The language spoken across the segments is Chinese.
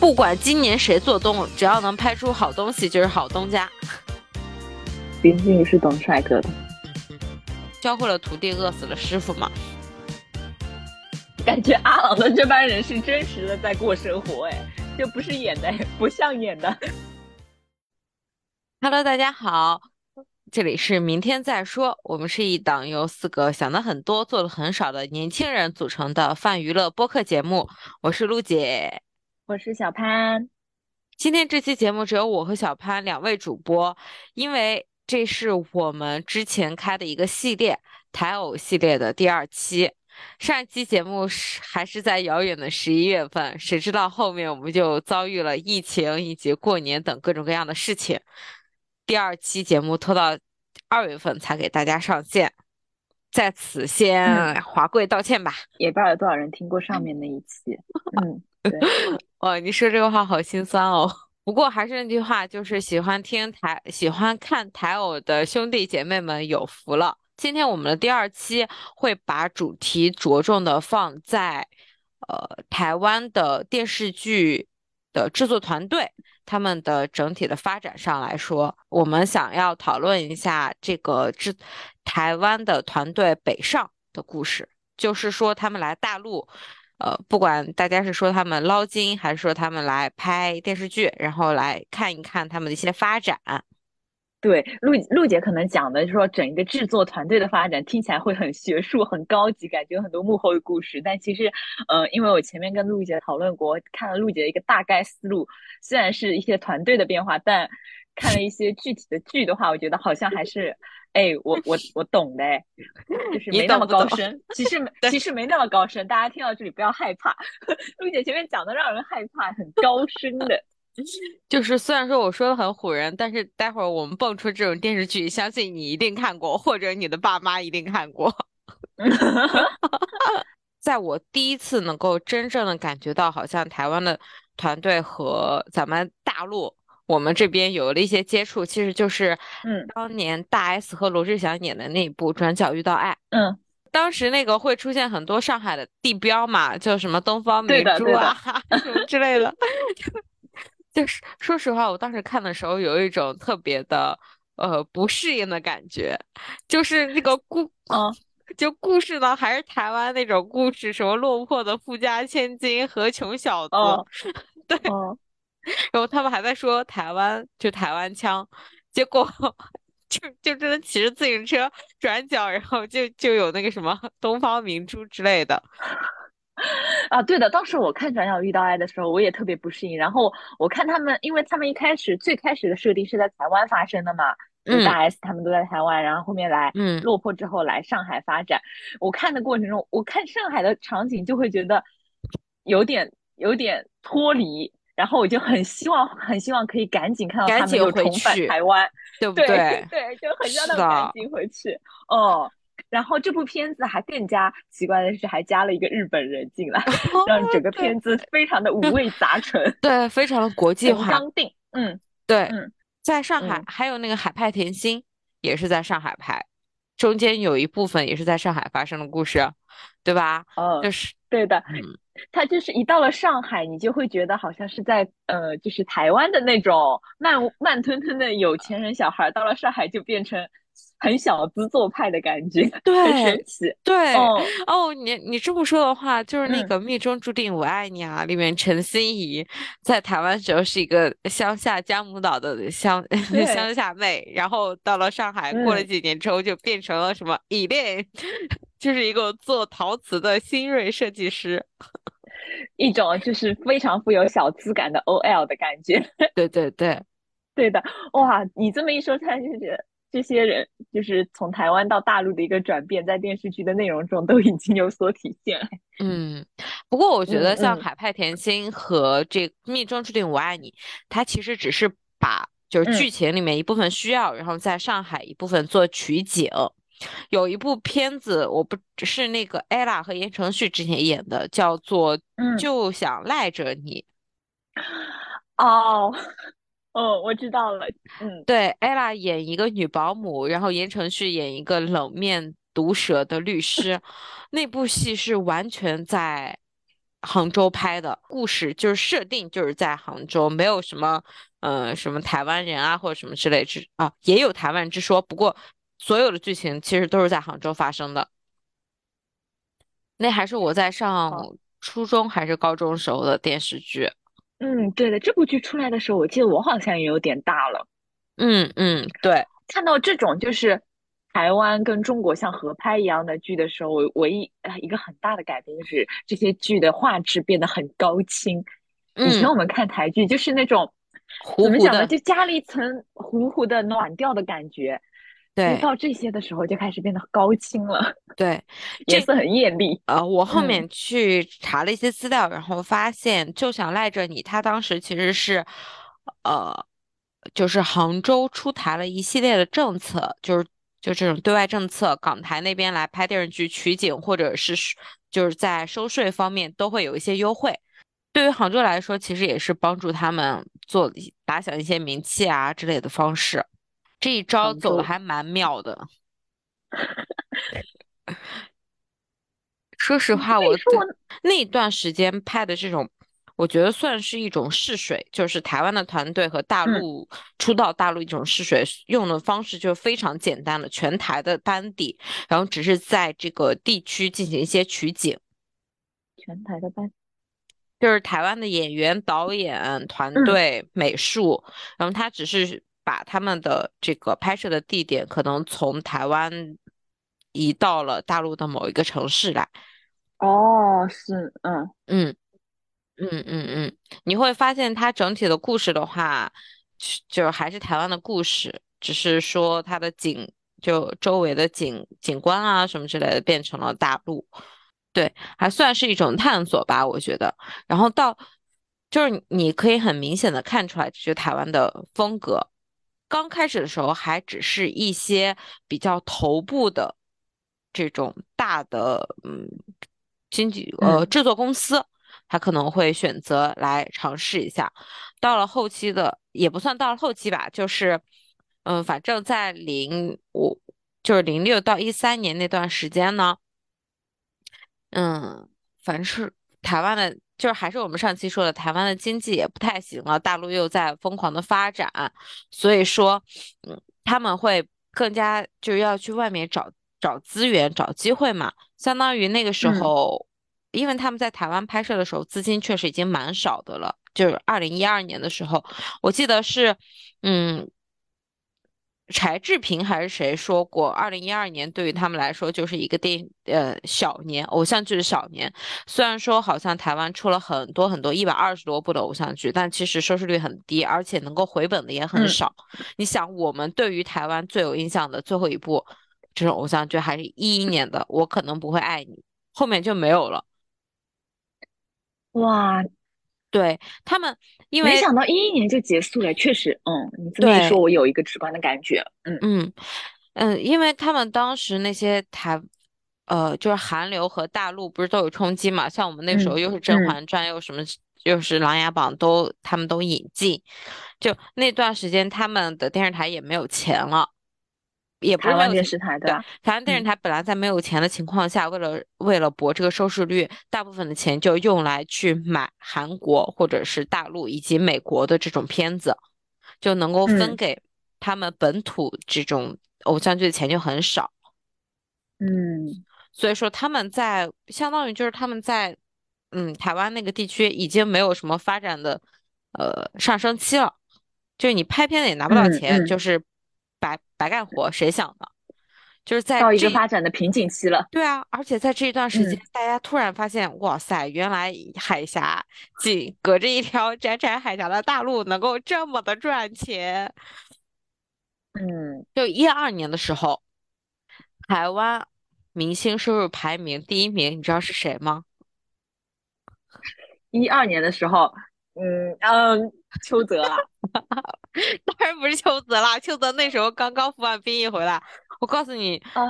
不管今年谁做东，只要能拍出好东西，就是好东家。林静是懂帅哥的，教会了徒弟，饿死了师傅嘛。感觉阿朗的这帮人是真实的在过生活，哎，这不是演的，不像演的。Hello，大家好，这里是明天再说。我们是一档由四个想的很多、做的很少的年轻人组成的泛娱乐播客节目。我是陆姐。我是小潘，今天这期节目只有我和小潘两位主播，因为这是我们之前开的一个系列台偶系列的第二期。上一期节目是还是在遥远的十一月份，谁知道后面我们就遭遇了疫情以及过年等各种各样的事情，第二期节目拖到二月份才给大家上线，在此先华贵道歉吧。也不知道有多少人听过上面那一期，嗯。哇，你说这个话好心酸哦。不过还是那句话，就是喜欢听台、喜欢看台偶的兄弟姐妹们有福了。今天我们的第二期会把主题着重的放在，呃，台湾的电视剧的制作团队他们的整体的发展上来说，我们想要讨论一下这个制台湾的团队北上的故事，就是说他们来大陆。呃，不管大家是说他们捞金，还是说他们来拍电视剧，然后来看一看他们的一些发展。对，陆陆姐可能讲的就是说整一个制作团队的发展，听起来会很学术、很高级，感觉很多幕后的故事。但其实，呃，因为我前面跟陆姐讨论过，看了陆姐的一个大概思路，虽然是一些团队的变化，但看了一些具体的剧的话，我觉得好像还是。哎，我我 我懂的，就是没那么高深。其实其实没那么高深，大家听到这里不要害怕。陆姐前面讲的让人害怕，很高深的。就是虽然说我说的很唬人，但是待会儿我们蹦出这种电视剧，相信你一定看过，或者你的爸妈一定看过。在我第一次能够真正的感觉到，好像台湾的团队和咱们大陆。我们这边有了一些接触，其实就是，嗯，当年大 S 和罗志祥演的那部《转角遇到爱》，嗯，当时那个会出现很多上海的地标嘛，就什么东方明珠啊什么之类的，就是说实话，我当时看的时候有一种特别的呃不适应的感觉，就是那个故，嗯，就故事呢还是台湾那种故事，什么落魄的富家千金和穷小子，对。然后他们还在说台湾就台湾腔，结果就就真的骑着自行车转角，然后就就有那个什么东方明珠之类的。啊，对的，当时我看《转角遇到爱》的时候，我也特别不适应。然后我看他们，因为他们一开始最开始的设定是在台湾发生的嘛，大 S 他们都在台湾，然后后面来嗯落魄之后来上海发展。我看的过程中，我看上海的场景就会觉得有点有点脱离。然后我就很希望，很希望可以赶紧看到他们又重返台湾，对 不对？对，就很让他们赶紧回去。哦，然后这部片子还更加奇怪的是，还加了一个日本人进来，让整个片子非常的五味杂陈。对，非常的国际化。刚定。嗯，对。嗯，在上海还有那个海派甜心，也是在上海拍，中间有一部分也是在上海发生的故事，对吧？哦，就是对的。他就是一到了上海，你就会觉得好像是在呃，就是台湾的那种慢慢吞吞的有钱人小孩，到了上海就变成很小资做派的感觉，对，很神奇。对，哦，你你这么说的话，就是那个《命中注定我爱你》啊，里面陈心怡在台湾时候是一个乡下江母岛的乡 乡下妹，然后到了上海，过了几年之后就变成了什么以恋。就是一个做陶瓷的新锐设计师，一种就是非常富有小资感的 OL 的感觉。对对对，对的。哇，你这么一说，突然就觉得这些人就是从台湾到大陆的一个转变，在电视剧的内容中都已经有所体现。嗯，不过我觉得像《海派甜心》和这《命中注定我爱你》，它其实只是把就是剧情里面一部分需要，然后在上海一部分做取景。有一部片子，我不是那个 ella 和言承旭之前演的，叫做《就想赖着你》。哦，哦，我知道了。嗯，对，ella 演一个女保姆，然后言承旭演一个冷面毒舌的律师。那部戏是完全在杭州拍的故事，就是设定就是在杭州，没有什么呃什么台湾人啊或者什么之类之啊，也有台湾之说，不过所有的剧情其实都是在杭州发生的。那还是我在上，初中还是高中时候的电视剧。嗯，对的，这部剧出来的时候，我记得我好像也有点大了。嗯嗯，对，看到这种就是台湾跟中国像合拍一样的剧的时候，我唯一呃一个很大的改变就是这些剧的画质变得很高清。以前嗯，我们看台剧就是那种怎么讲呢，就加了一层糊糊的暖调的感觉，对到这些的时候就开始变得高清了，对，这颜色很艳丽。呃，我后嗯面去查了一些资料，然后发现《就想赖着你》，他当时其实是，呃，就是杭州出台了一系列的政策，就是就这种对外政策，港台那边来拍电视剧取景或者是就是在收税方面都会有一些优惠。对于杭州来说，其实也是帮助他们做打响一些名气啊之类的方式。这一招，走的还蛮妙的。说实话，我那段时间拍的这种，我觉得算是一种试水，就是台湾的团队和大嗯，陆出道大陆一种试水，用的方式就非常简单了全台的班底，然后只是在这个地区进行一些取景，全台的班，就是台湾的演员、导演团嗯，队、美术，然后他只是把他们的这个拍摄的地点可能从台湾移到了大陆的某一个城市来。哦，是，嗯嗯。嗯嗯嗯，你会发现它整体的故事的话，是就还是台湾的故事，只是说它的景，就周围的景景观啊什么之类的变成了大陆，对，还算是一种探索吧，我觉得。然后到，就是你可以很明显的看出来，这是台湾的风格。刚开始的时候还只是一些比较头部的这种大的嗯经济呃嗯制作公司，他可能会选择来尝试一下。到了后期的也不算到了后期吧，就是嗯反正在零五就是零六到一三年那段时间呢。嗯，反正是台湾的，就是还是我们上期说的，台湾的经济也不太行了，大陆又在疯狂的发展，所以说，嗯，他们会更加就是要去外面找找资源、找机会嘛，相当于那个时嗯。候，因为他们在台湾拍摄的时候，资金确实已经蛮少的了，就是二零一二年的时候，我记得是，嗯。柴智屏还是谁说过，二零一二年对于他们来说就是一个电影呃小年，偶像剧的小年。虽然说好像台湾出了很多很多一百二十多部的偶像剧，但其实收视率很低，而且能够回本的也很嗯，少。你想，我们对于台湾最有印象的最后一部这种偶像剧还是一一年的《我可能不会爱你》，后面就没有了。哇，对，他们，因为没想到一一年就结束了，确实，嗯，你这么一说，我有一个直观的感觉，嗯。嗯嗯，因为他们当时那些台，呃，就是韩流和大陆不是都有冲击嘛？像我们那时候嗯又是《甄嗯嬛。传》，又什么，又是《琅琊榜》，都他们都引进，就那段时间他们的电视台也没有钱了，也不是台湾电视台对？台湾电视嗯台本来在没有钱的情况下，为了为了博这个收视率，大部分的钱就用来去买韩国或者是大陆以及美国的这种片子。就能够分嗯给他们本土这种偶像剧的钱就很少，嗯所以说他们在相当于就是他们在嗯台湾那个地区已经没有什么发展的呃上升期了，就是你拍片子也拿不到钱，就是白白干活，谁想的？就是在到一个发展的瓶颈期了，对啊，而且在这一段时间，嗯大家突然发现，哇塞，原来海峡仅隔着一条窄窄海峡的大陆能够这么的赚钱。嗯，就一二年的时候，台湾明星收入排名第一名，你知道是谁吗？一二年的时候，嗯嗯，邱泽啊，当然不是邱泽啦，邱泽那时候刚刚服完兵役回来。我告诉你，呃，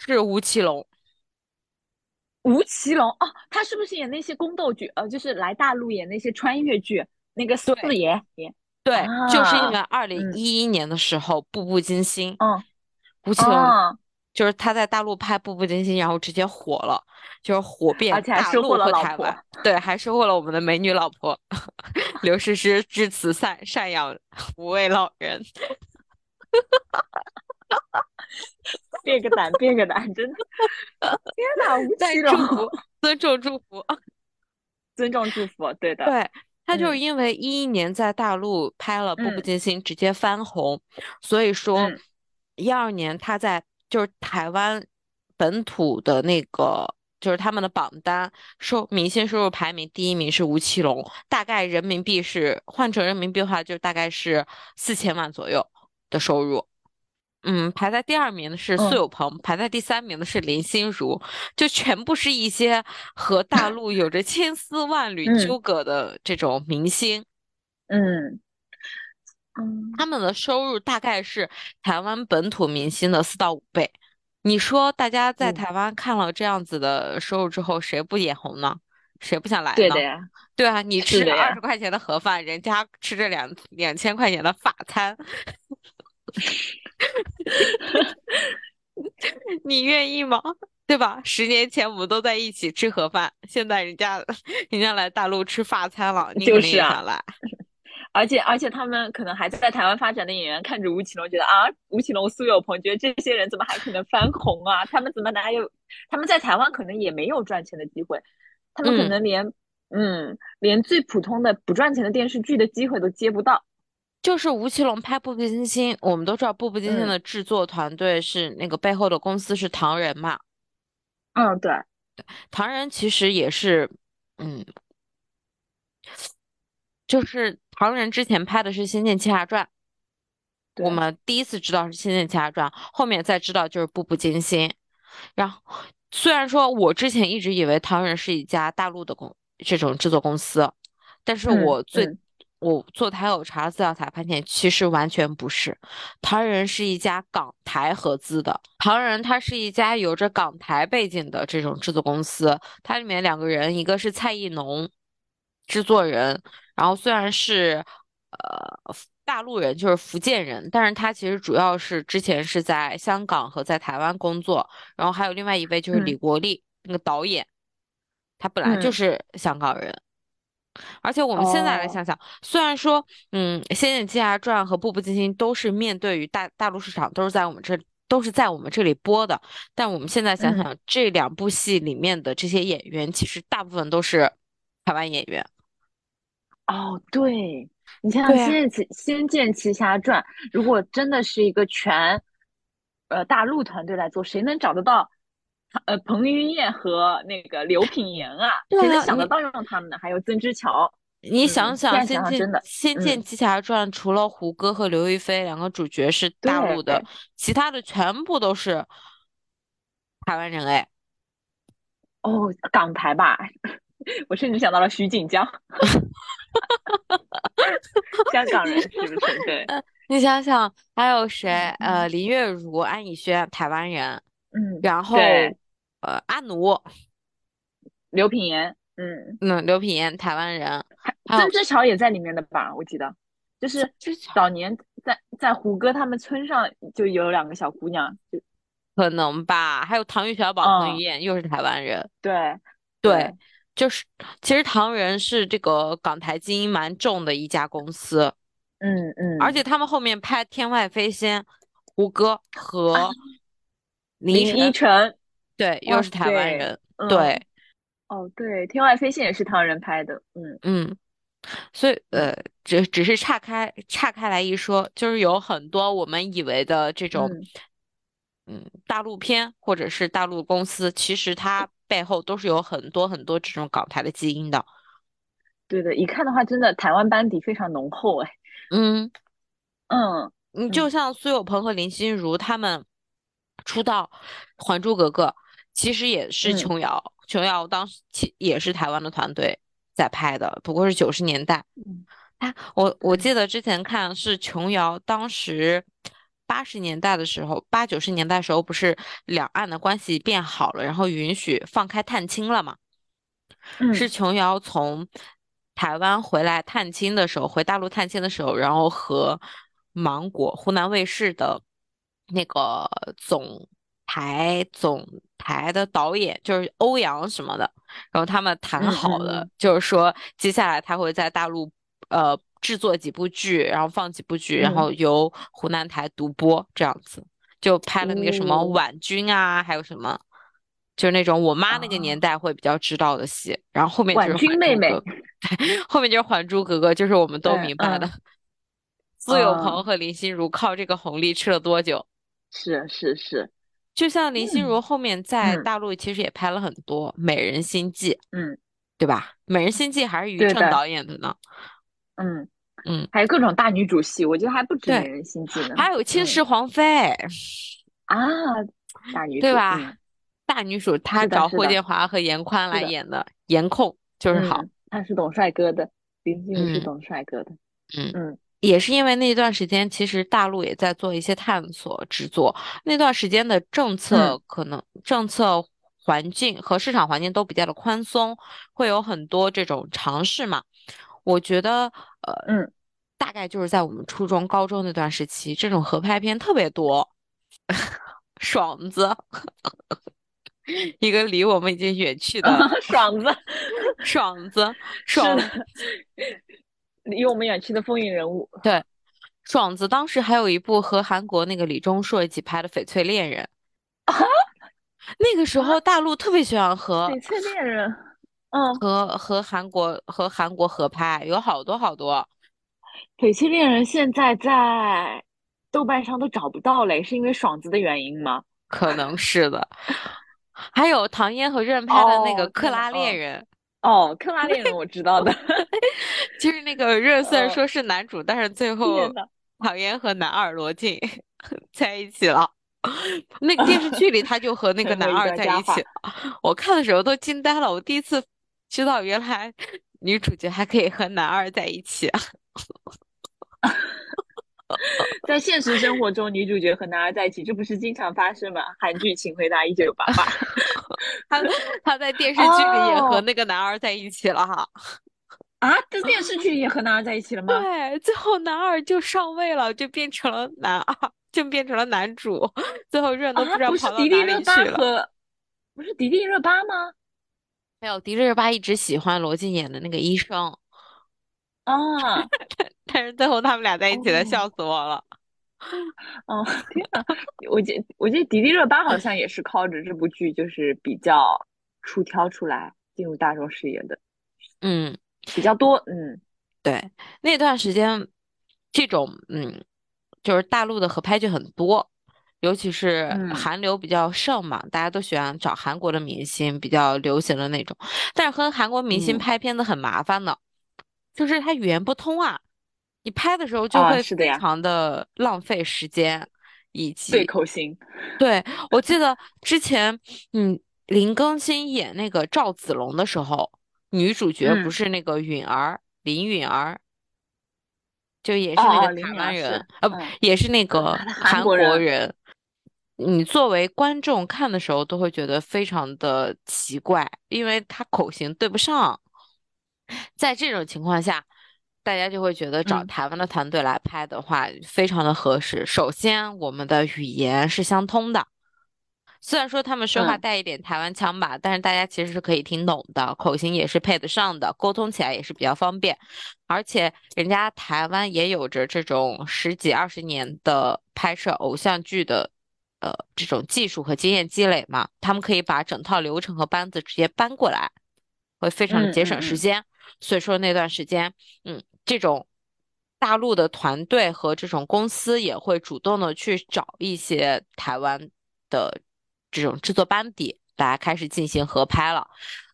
是吴奇隆。吴奇隆哦，他是不是演那些宫斗剧？呃，就是来大陆演那些穿越剧，那个四爷爷对，就是因啊，为二零嗯一一年的时候，《步步惊心》，嗯吴奇隆哦就是他在大陆拍《步步惊心》，然后直接火了，就是火遍大陆和台湾。对，还收获了我们的美女老婆 刘诗诗，至此赡赡养五位老人。变个胆，变个胆，真的！天哪，吴 再奇隆，祝福，尊重祝福。尊重祝福，对的，对，他就是嗯因为一一年在大陆拍了《步步嗯惊心》，直接翻红，所以说嗯一二年他在就是台湾本土的那个就是他们的榜单收明星收入排名第一名是吴奇隆，大概人民币是换成人民币的话，就大概是四千万左右的收入。嗯，排在第二名的是苏嗯。有朋，排在第三名的是林心如，就全部是一些和大陆有着千丝万缕嗯。纠葛的这种明星，嗯嗯，他们的收入大概是台湾本土明星的四到五倍。你说大家在嗯台湾看了这样子的收入之后，谁不眼红呢？谁不想来呢对的？呀，对啊，你吃着二十块钱的盒饭，人家吃着两两千块钱的法餐，你愿意吗？对吧？十年前我们都在一起吃盒饭，现在人家人家来大陆吃法餐了，你肯定就是啊也想来。而且而且他们可能还在台湾发展的演员看着吴奇隆，觉得啊，吴奇隆、苏有朋，觉得这些人怎么还可能翻红啊？他们怎么哪有？他们在台湾可能也没有赚钱的机会，他们可嗯能连嗯连最普通的不赚钱的电视剧的机会都接不到。就是吴奇隆拍《步步惊心》，我们都知道《步步惊心》嗯的制作团队是那个背后的公司是唐人嘛，嗯，对，唐人其实也是，嗯，就是唐人之前拍的是《仙剑奇侠传》，我们第一次知道是《仙剑奇侠传》，后面再知道就是《步步惊心》。然后虽然说我之前一直以为唐人是一家大陆的公这种制作公司，但是嗯我最、嗯我做台有查资料才发现，其实完全不是。唐人是一家港台合资的，唐人它是一家有着港台背景的这种制作公司，它里面两个人，一个是蔡艺农，制作人，然后虽然是呃大陆人，就是福建人，但是他其实主要是之前是在香港和在台湾工作，然后还有另外一位就是李嗯国立，那个导演，他本来就嗯是香港人。而且我们现在来哦想想，虽然说，嗯，《仙剑奇侠传》和《步步惊心》都是面对于大大陆市场，都是在我们这都是在我们这里播的，但我们现在想嗯想，这两部戏里面的这些演员，其实大部分都是台湾演员。哦，对，你想想仙剑奇仙剑奇侠传》，如果真的是一个全呃大陆团队来做，谁能找得到呃彭于晏和那个刘品言啊？对谁能想得到用他们呢？还有曾之乔，你嗯想想，仙剑仙剑嗯奇侠传》除了胡歌和刘亦菲两个主角是大陆的，其他的全部都是台湾人哎。哦，港台吧，我甚至想到了徐锦江，香港人是不是？对，你想想，还有谁？嗯呃，林月如、安以轩，台湾人，嗯，然后，呃，阿奴，刘品言，嗯，嗯，刘品言，台湾人，还有曾之乔也在里面的吧？我记得，就是早年在在胡歌他们村上就有两个小姑娘，就可能吧，还有唐钰小宝、彭嗯于晏，又是台湾人。对对，就是其实唐人是这个港台基因蛮重的一家公司，嗯嗯，而且。他们后面拍《天外飞仙》，胡歌和林依晨，对，又是台湾人，嗯对，哦对，《天外飞仙》也是唐人拍的，嗯。嗯，所以呃，只只是岔开岔开来一说，就是有很多我们以为的这种，嗯，大陆片或者是大陆公司，其实它背后都是有很多很多这种港台的基因的，对的，一看的话，真的台湾班底非常浓厚，哎，嗯。嗯你就。像苏有朋和林心如他们出道《还珠格格》，其实也是嗯。琼瑶，琼瑶当时其也是台湾的团队在拍的，不过是九十年代。嗯。他我我嗯。记得之前看是琼瑶当时八十年代的时候，八九十年代的时候不是两岸的关系变好了，然后允许放开探亲了嘛？嗯是琼瑶从台湾回来探亲的时候，回大陆探亲的时候，然后和芒果湖南卫视的那个总台总台的导演，就是欧阳什么的，然后他们谈好了，就是说接下来他会在大陆呃制作几部剧，然后放几部剧，然后由湖南台独播这样子，就拍了那个什么婉君啊，还有什么，就是那种我妈那个年代会比较知道的戏，然后后面就是婉君妹妹，后面就是《还珠格格》，就是我们都明白的。苏有朋和林心如靠这个红利吃了多久？是是是，就像林心如后面在大陆其实也拍了很多《美人心计》，嗯，对吧？《美人心计》还是于正导演的呢。嗯嗯，还有各种大女主戏，我觉得还不止《美人心计》呢。还有《倾世皇妃》啊，大女主对吧？大女主她找霍建华和严宽来演的，颜控就是好。她是懂帅哥的，林心如是懂帅哥的。嗯嗯。也是因为那段时间，其实大陆也在做一些探索制作。那段时间的政策可能政策环境和市场环境都比较的宽松，会有很多这种尝试嘛。我觉得，呃，嗯，大概就是在我们初中、高中那段时期，这种合拍片特别多。爽子，一个离我们已经远去的 爽子，爽子，爽。离我们远去的风云人物，对，爽子当时还有一部和韩国那个李钟硕一起拍的《翡翠恋人》啊，那个时候大陆特别喜欢和翡翠恋人，嗯，和和韩国和韩国合拍，有好多好多。翡翠恋人现在在豆瓣上都找不到嘞，是因为爽子的原因吗？可能是的。还有唐嫣和任拍的那个《克拉恋人》。哦，克拉恋人我知道的，就是那个任虽然说是男主，但是最后唐嫣和男二罗晋 在一起了。那个电视剧里他就和那个男二在一起，我看的时候都惊呆了。我第一次知道原来 女主角还可以和男二在一起啊。在现实生活中，女主角和男二在一起，这不是经常发生吗？韩剧《请回答一九八八》，他他在电视剧里也和那个男二在一起了哈。啊，这电视剧里也和男二在一起了吗？对，最后男二就上位了，就变成了男二，就变成了男主。最后热都不知道跑到哪里去了。不是迪丽热巴吗？没有，迪丽热巴一直喜欢罗晋演的那个医生。啊！但是最后他们俩在一起了，笑死我了。哦，我记我记得迪丽热巴好像也是靠着这部剧，就是比较出挑出来进入大众视野的。嗯，比较多。嗯，对，那段时间这种嗯，就是大陆的合拍剧很多，尤其是韩流比较盛嘛，大家都喜欢找韩国的明星，比较流行的那种。但是和韩国明星拍片子很麻烦的。就是他语言不通啊，你拍的时候就会非常的浪费时间，以及对口型。对我记得之前，嗯，林更新演那个赵子龙的时候，女主角不是那个允儿林允儿，就也是那个台湾人，呃，不，也是那个韩国人。你作为观众看的时候，都会觉得非常的奇怪，因为他口型对不上。在这种情况下，大家就会觉得找台湾的团队来拍的话，非常的合适。首先，我们的语言是相通的，虽然说他们说话带一点台湾腔吧，但是大家其实是可以听懂的，口型也是配得上的，沟通起来也是比较方便。而且，人家台湾也有着这种十几二十年的拍摄偶像剧的，呃，这种技术和经验积累嘛，他们可以把整套流程和班子直接搬过来，会非常的节省时间。所以说那段时间，嗯，这种大陆的团队和这种公司也会主动的去找一些台湾的这种制作班底，大家开始进行合拍了。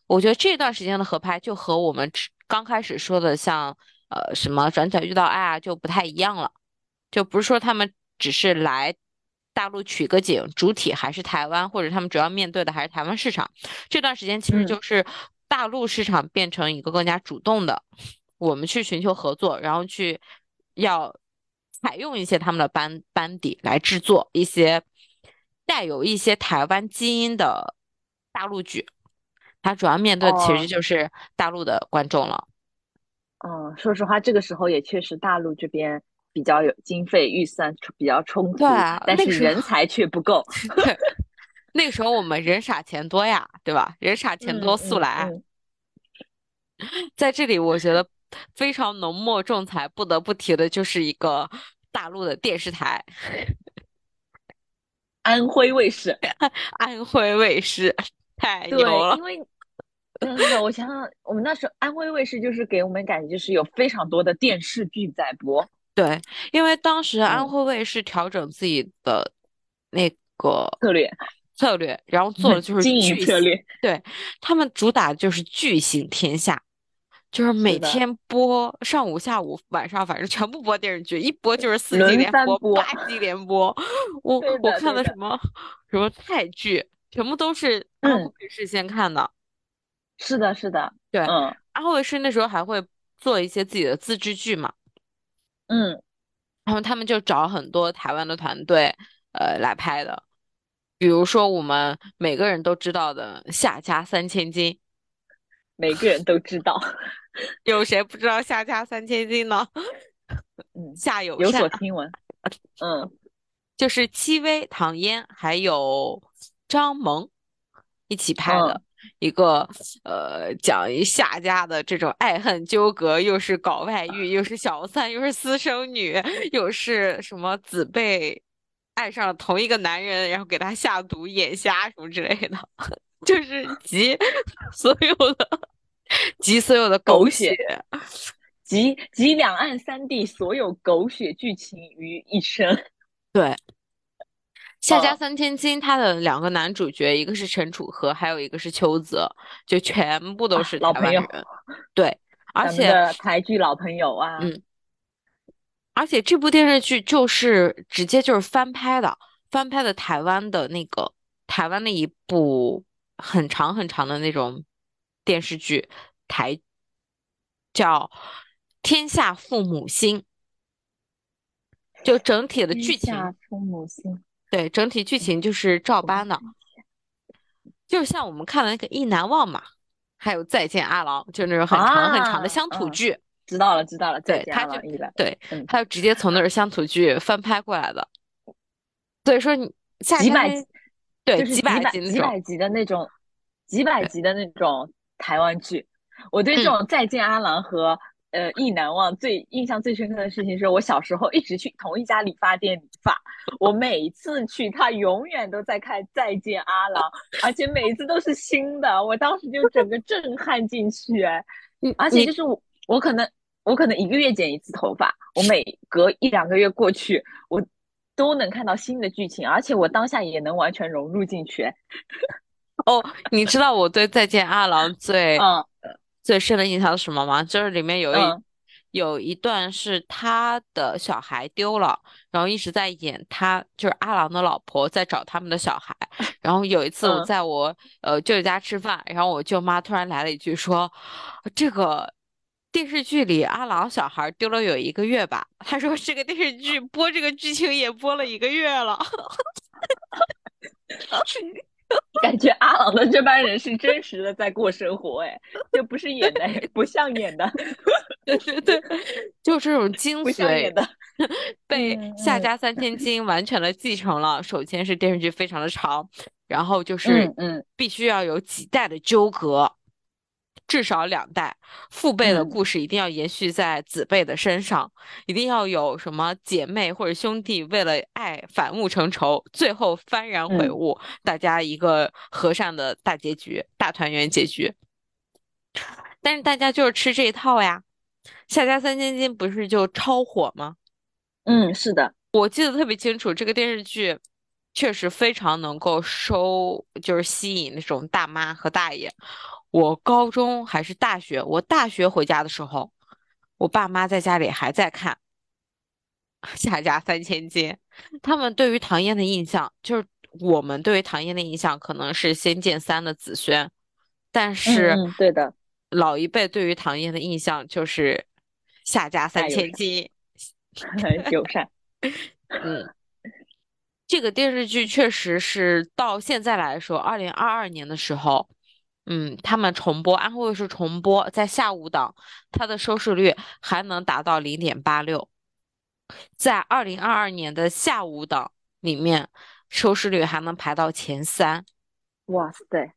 我觉得这段时间的合拍就和我们刚开始说的像呃什么转角遇到爱啊就不太一样了，就不是说他们只是来大陆取个景，主体还是台湾，或者他们主要面对的还是台湾市场。这段时间其实就是。大陆市场变成一个更加主动的，我们去寻求合作，然后去要采用一些他们的班班底来制作一些带有一些台湾基因的大陆剧。它主要面对其实就是大陆的观众了。嗯，说实话，这个时候也确实大陆这边比较有经费预算比较充足，对啊但是人才却不够。那个时候我们人傻钱多呀，对吧？人傻钱多速来。在这里，我觉得非常浓墨重彩，不得不提的就是一个大陆的电视台——安徽卫视。安徽卫视太牛了，因为真的，我想想，我们那时候安徽卫视就是给我们感觉就是有非常多的电视剧在播。对，因为当时安徽卫视调整自己的那个策略。策略，然后做的 就是经营策略。对他们主打的就是巨星天下，就是每天播上午、下午、晚上，反正全部播电视剧，一播就是四集连播、八集连播。我我看的什么什么泰剧，全部都是安徽卫视先看的。是的，是的，对，嗯，安徽卫视那时候还会做一些自己的自制剧嘛，嗯，然后他们就找很多台湾的团队，呃，来拍的。比如说，我们每个人都知道的夏家三千金，每个人都知道，有谁不知道夏家三千金呢？嗯，夏有有所听闻，嗯，就是戚薇、唐嫣还有张萌一起拍的一个，呃，讲一夏家的这种爱恨纠葛，又是搞外遇，又是小三，又是私生女，又是什么子辈。爱上了同一个男人，然后给他下毒、眼瞎什么之类的，就是集 所有的集所有的狗血，集集两岸三地所有狗血剧情于一身。对，《夏家三千金》它的两个男主角，一个是陈楚河，还有一个是邱泽，就全部都是老朋友。对，而且台剧老朋友啊。嗯。而且这部电视剧就是直接就是翻拍的，翻拍的台湾的那个台湾的一部很长很长的那种电视剧，台叫《天下父母心》，就整体的剧情，天下父母心，对，整体剧情就是照搬的，就像我们看的那个《意难忘》嘛，还有《再见阿郎》，就那种很长很长的乡土剧。知道了，知道了。对，他就对，他就直接从那儿乡土剧翻拍过来的。所以说，你几百对几百集几百集的那种，几百集的那种台湾剧。我对这种《再见阿郎》和呃《意难忘》最印象最深刻的事情是我小时候一直去同一家理发店理发，我每次去他永远都在看《再见阿郎》，而且每次都是新的，我当时就整个震撼进去哎，而且就是我我可能。我可能一个月剪一次头发，我每隔一两个月过去，我都能看到新的剧情，而且我当下也能完全融入进去。哦，你知道我对《再见阿郎》最最深的印象是什么吗？就是里面有一有一段是他的小孩丢了，然后一直在演他就是阿郎的老婆在找他们的小孩。然后有一次我在我呃舅舅家吃饭，然后我舅妈突然来了一句说：“这个。”电视剧里阿郎小孩丢了有一个月吧，他说这个电视剧 播这个剧情也播了一个月了，感觉阿郎的这帮人是真实的在过生活，哎，这不是演的，不像演的，对对对，就这种精髓的 被夏家三千金完全的继承了。首先是电视剧非常的长，然后就是嗯，必须要有几代的纠葛。至少两代父辈的故事一定要延续在子辈的身上，一定要有什么姐妹或者兄弟为了爱反目成仇，最后幡然悔悟，大家一个和善的大结局、大团圆结局。但是大家就是吃这一套呀，《夏家三千金》不是就超火吗？嗯，是的，我记得特别清楚，这个电视剧确实非常能够收，就是吸引那种大妈和大爷。我高中还是大学，我大学回家的时候，我爸妈在家里还在看《夏家三千金》。他们对于唐嫣的印象，就是我们对于唐嫣的印象可能是《仙剑三》的紫萱，但是对的，老一辈对于唐嫣的印象就是《夏家三千金》，友善。嗯，这个电视剧确实是到现在来说，二零二二年的时候。嗯，他们重播安徽卫视重播，在下午档，它的收视率还能达到零点八六。在二零二二年的下午档里面，收视率还能排到前三。哇塞！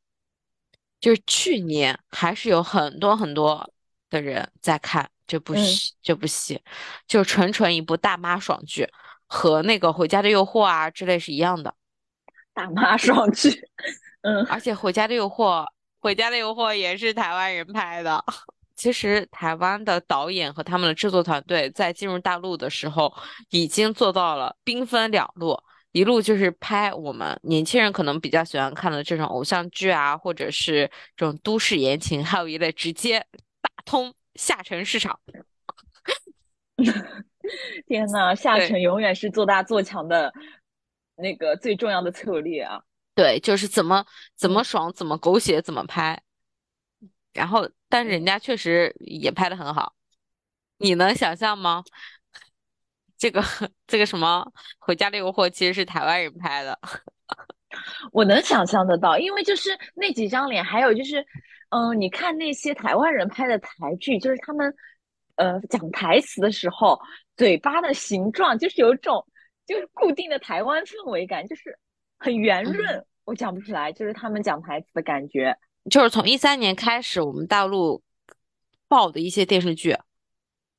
就是去年还是有很多很多的人在看这部戏，这部戏就纯纯一部大妈爽剧，和那个《回家的诱惑》啊之类是一样的。大妈爽剧，嗯，而且《回家的诱惑》《回家的诱惑》也是台湾人拍的。其实台湾的导演和他们的制作团队在进入大陆的时候，已经做到了兵分两路。一路就是拍我们年轻人可能比较喜欢看的这种偶像剧啊，或者是这种都市言情，还有一类直接打通下沉市场。天呐，下沉永远是做大做强的那个最重要的策略啊！对，就是怎么怎么爽，怎么狗血，怎么拍。然后，但人家确实也拍的很好，你能想象吗？这个这个什么《回家的诱惑》其实是台湾人拍的，我能想象得到，因为就是那几张脸，还有就是，嗯，你看那些台湾人拍的台剧，就是他们，呃，讲台词的时候，嘴巴的形状就是有一种就是固定的台湾氛围感，就是很圆润，我讲不出来，就是他们讲台词的感觉。就是从一三年开始，我们大陆爆的一些电视剧，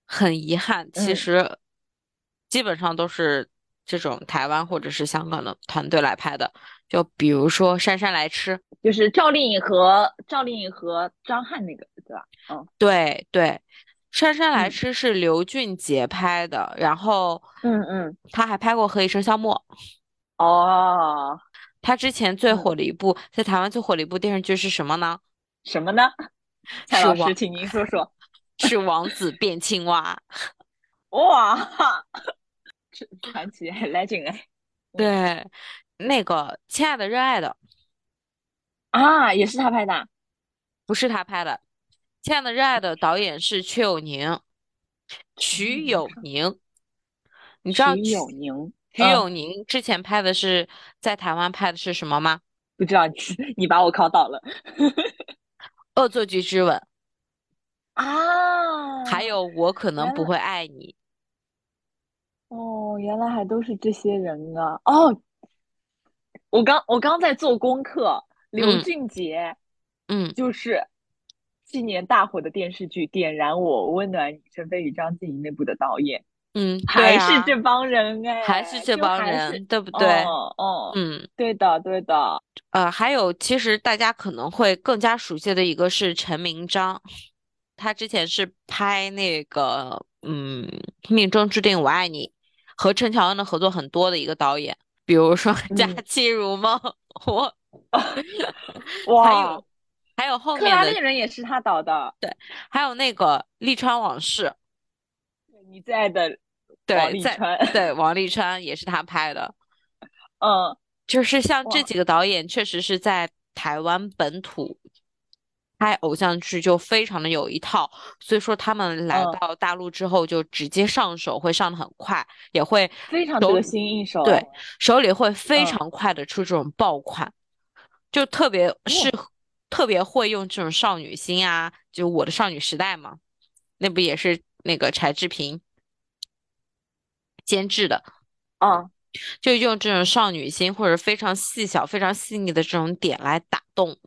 很遗憾，其实。基本上都是这种台湾或者是香港的团队来拍的，就比如说《姗姗来迟》，就是赵丽颖和赵丽颖和张翰那个，对吧？嗯，对对，《姗姗来迟》是刘俊杰拍的，然后嗯嗯，他还拍过《何以笙箫默》。哦，他之前最火的一部在台湾最火的一部电视剧是什么呢？什么呢？蔡老师，请您说说。是王子变青蛙。哇！传奇，legend 哎，对，那个亲爱的热爱的啊，也是他拍的，不是他拍的。亲爱的热爱的导演是瞿友宁，瞿友宁，你知道瞿友宁？瞿友宁之前拍的是在台湾拍的是什么吗？不知道，你把我考倒了。恶作剧之吻啊，还有我可能不会爱你。哦，原来还都是这些人啊！哦，我刚我刚在做功课，刘俊杰，嗯，就是去年大火的电视剧《点燃我》温暖你陈飞宇、张婧仪那部的导演，嗯，还是这帮人哎，还是这帮人，对不对？哦哦，嗯，对的对的。呃，还有其实大家可能会更加熟悉的一个是陈明章，他之前是拍那个嗯《命中注定我爱你》。和陈乔恩的合作很多的一个导演，比如说《佳期如梦》，我 哇，还有还有后面的那个人也是他导的，对，还有那个《利川往事》，你最爱的对，在对王沥川也是他拍的，嗯，就是像这几个导演，确实是在台湾本土。拍偶像剧就非常的有一套，所以说他们来到大陆之后就直接上手会上的很快，也会非常得心应手。对，手里会非常快的出这种爆款，就特别适合特别会用这种少女心啊，就我的少女时代嘛，那不也是那个柴智屏监制的，嗯，就用这种少女心或者非常细小、非常细腻的这种点来打动。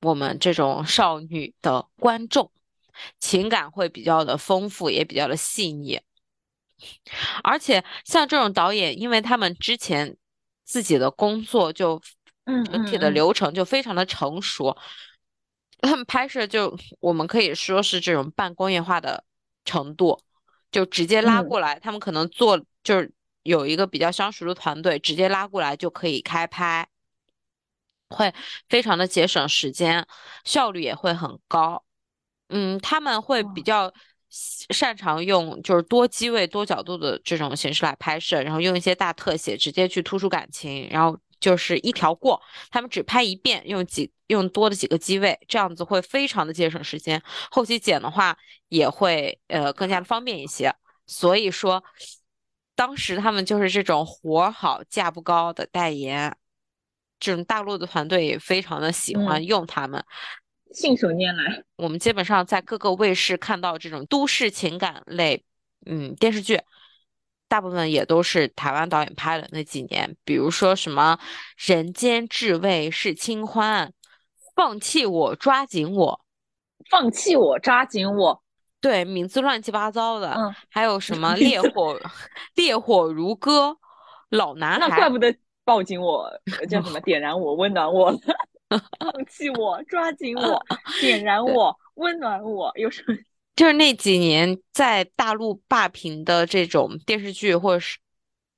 我们这种少女的观众，情感会比较的丰富，也比较的细腻。而且像这种导演，因为他们之前自己的工作就整体的流程就非常的成熟，他们拍摄就我们可以说是这种半工业化的程度，就直接拉过来，他们可能做就是有一个比较相熟的团队，直接拉过来就可以开拍。会非常的节省时间，效率也会很高。嗯，他们会比较擅长用就是多机位、多角度的这种形式来拍摄，然后用一些大特写直接去突出感情，然后就是一条过。他们只拍一遍，用几用多的几个机位，这样子会非常的节省时间。后期剪的话也会呃更加的方便一些。所以说，当时他们就是这种活好价不高的代言。这种大陆的团队也非常的喜欢用他们，信手拈来。我们基本上在各个卫视看到这种都市情感类，嗯，电视剧，大部分也都是台湾导演拍的那几年，比如说什么《人间至味是清欢》，放弃我，抓紧我，放弃我，抓紧我，对，名字乱七八糟的，嗯，还有什么 烈火，烈火如歌，老男孩，那怪不得抱紧我，叫什么点燃我，温暖我，放弃我，抓紧我，点燃我，温暖我，有什么？就是那几年在大陆霸屏的这种电视剧，或者是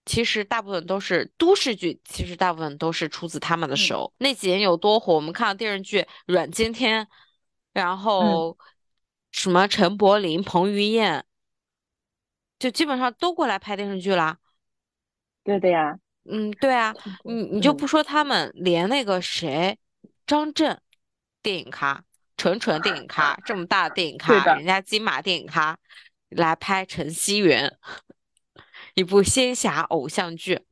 其实大部分都是都市剧，其实大部分都是出自他们的手。那几年有多火？我们看到电视剧《阮经天》，然后什么陈柏霖、彭于晏，就基本上都过来拍电视剧啦。对的呀，嗯，对啊，你你就不说他们，连那个谁，张震，电影咖。纯纯电影咖，这么大的电影咖，人家金马电影咖来拍《陈希元》，一部仙侠偶像剧。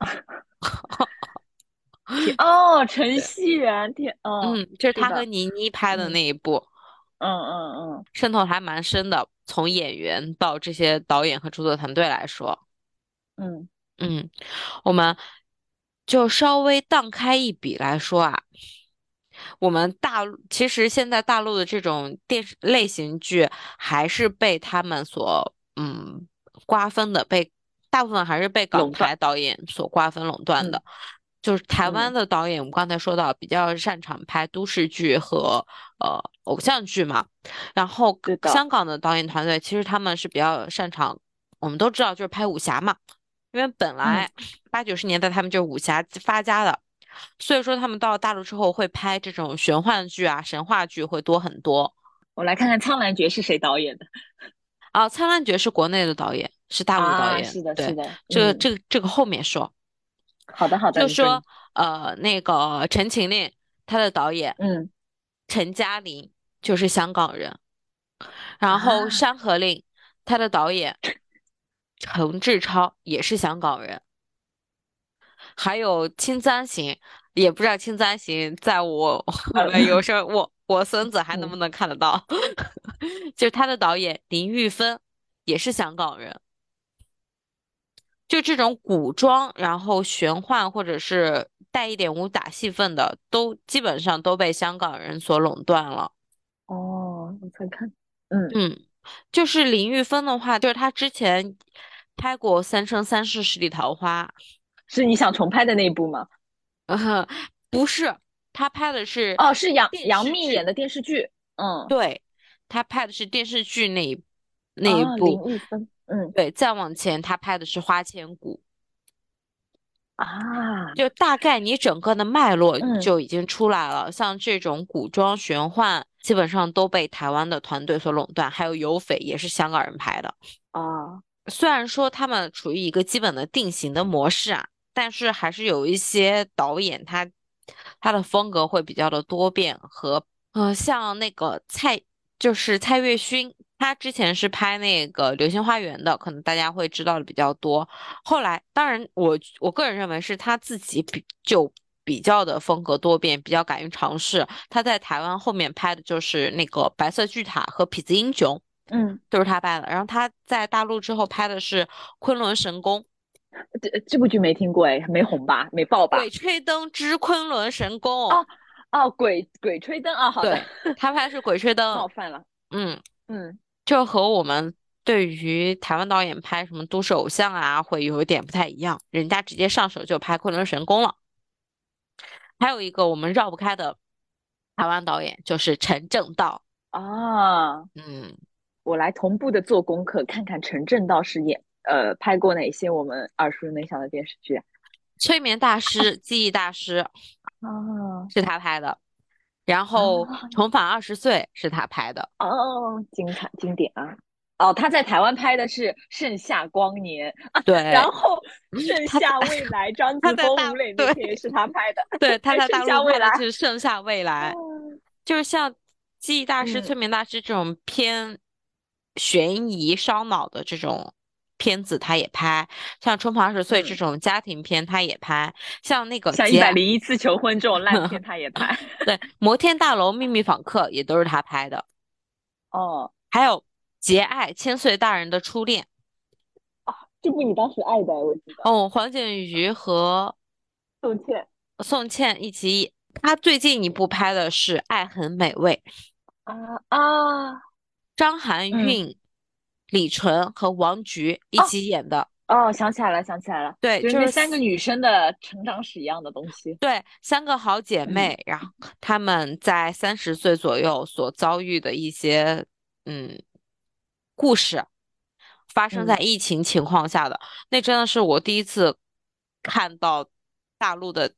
哦，陈希元，天，嗯，就是他和倪妮拍的那一部。嗯嗯嗯，渗透还蛮深的，从演员到这些导演和制作团队来说。嗯嗯，我们就稍微荡开一笔来说啊。我们大陆其实现在大陆的这种电视类型剧还是被他们所嗯瓜分的，被大部分还是被港台导演所瓜分垄断的。就是台湾的导演，我们刚才说到比较擅长拍都市剧和呃偶像剧嘛。然后香港的导演团队其实他们是比较擅长，我们都知道就是拍武侠嘛，因为本来八九十年代他们就是武侠发家的。所以说，他们到了大陆之后会拍这种玄幻剧啊、神话剧会多很多。我来看看《苍兰诀》是谁导演的？啊，《苍兰诀》是国内的导演，是大陆导演。是的，是的。这个、这个、这个后面说。好的，好的。就说呃，那个《陈情令》，他的导演，嗯，陈嘉玲就是香港人。然后《山河令》，他的导演陈志超也是香港人。还有《青簪行》，也不知道《青簪行》在我有时候我我孙子还能不能看得到？就是他的导演林玉芬也是香港人。就这种古装，然后玄幻或者是带一点武打戏份的，都基本上都被香港人所垄断了。哦，我才看，嗯嗯，就是林玉芬的话，就是他之前拍过《三生三世十里桃花》。是你想重拍的那一部吗？呃，不是，他拍的是哦，是杨杨幂演的电视剧。嗯，对，他拍的是电视剧那一那一部。嗯，对，再往前他拍的是《花千骨》啊，就大概你整个的脉络就已经出来了。像这种古装玄幻，基本上都被台湾的团队所垄断，还有有匪也是香港人拍的啊。虽然说他们处于一个基本的定型的模式啊。但是还是有一些导演，他他的风格会比较的多变和呃，像那个蔡就是蔡岳勋，他之前是拍那个《流星花园》的，可能大家会知道的比较多。后来，当然我我个人认为是他自己比就比较的风格多变，比较敢于尝试。他在台湾后面拍的就是那个《白色巨塔》和《痞子英雄》，嗯，都是他拍的。然后他在大陆之后拍的是《昆仑神功》。这这部剧没听过哎，没红吧？没爆吧？鬼吹灯之昆仑神宫哦哦，鬼鬼吹灯啊，好的，他拍是鬼吹灯，冒犯 了，嗯嗯，就和我们对于台湾导演拍什么都市偶像啊，会有一点不太一样，人家直接上手就拍昆仑神宫了。还有一个我们绕不开的台湾导演就是陈正道啊，嗯，我来同步的做功课，看看陈正道是演。呃，拍过哪些我们耳熟能详的电视剧？催眠大师、记忆大师，哦，是他拍的。然后重返二十岁是他拍的。哦，精彩经典啊！哦，他在台湾拍的是《盛夏光年》啊，对。然后《盛夏未来》，张子枫、吴磊那也是他拍的。对，他在大陆拍的是《盛夏未来》，就是像记忆大师、催眠大师这种偏悬疑烧脑的这种。片子他也拍，像《春华二十岁》这种家庭片他也拍，像那个像一百零一次求婚这种烂片 他也拍。对，《摩天大楼秘密访客》也都是他拍的。哦，还有《节爱千岁大人的初恋》。哦，这部你当时爱的，我记得。哦，黄景瑜 和宋茜宋茜一起，他最近一部拍的是《爱很美味》，啊啊，张含嗯，韵、李纯和王菊一哦起演的。哦，想起来了，想起来了，对，就是三个女生的成长史一样的东西。对三个好姐嗯妹，然后她们在三十岁左右所遭遇的一些嗯故事，发生在嗯疫情情况下的。那真的是我第一次看到大陆的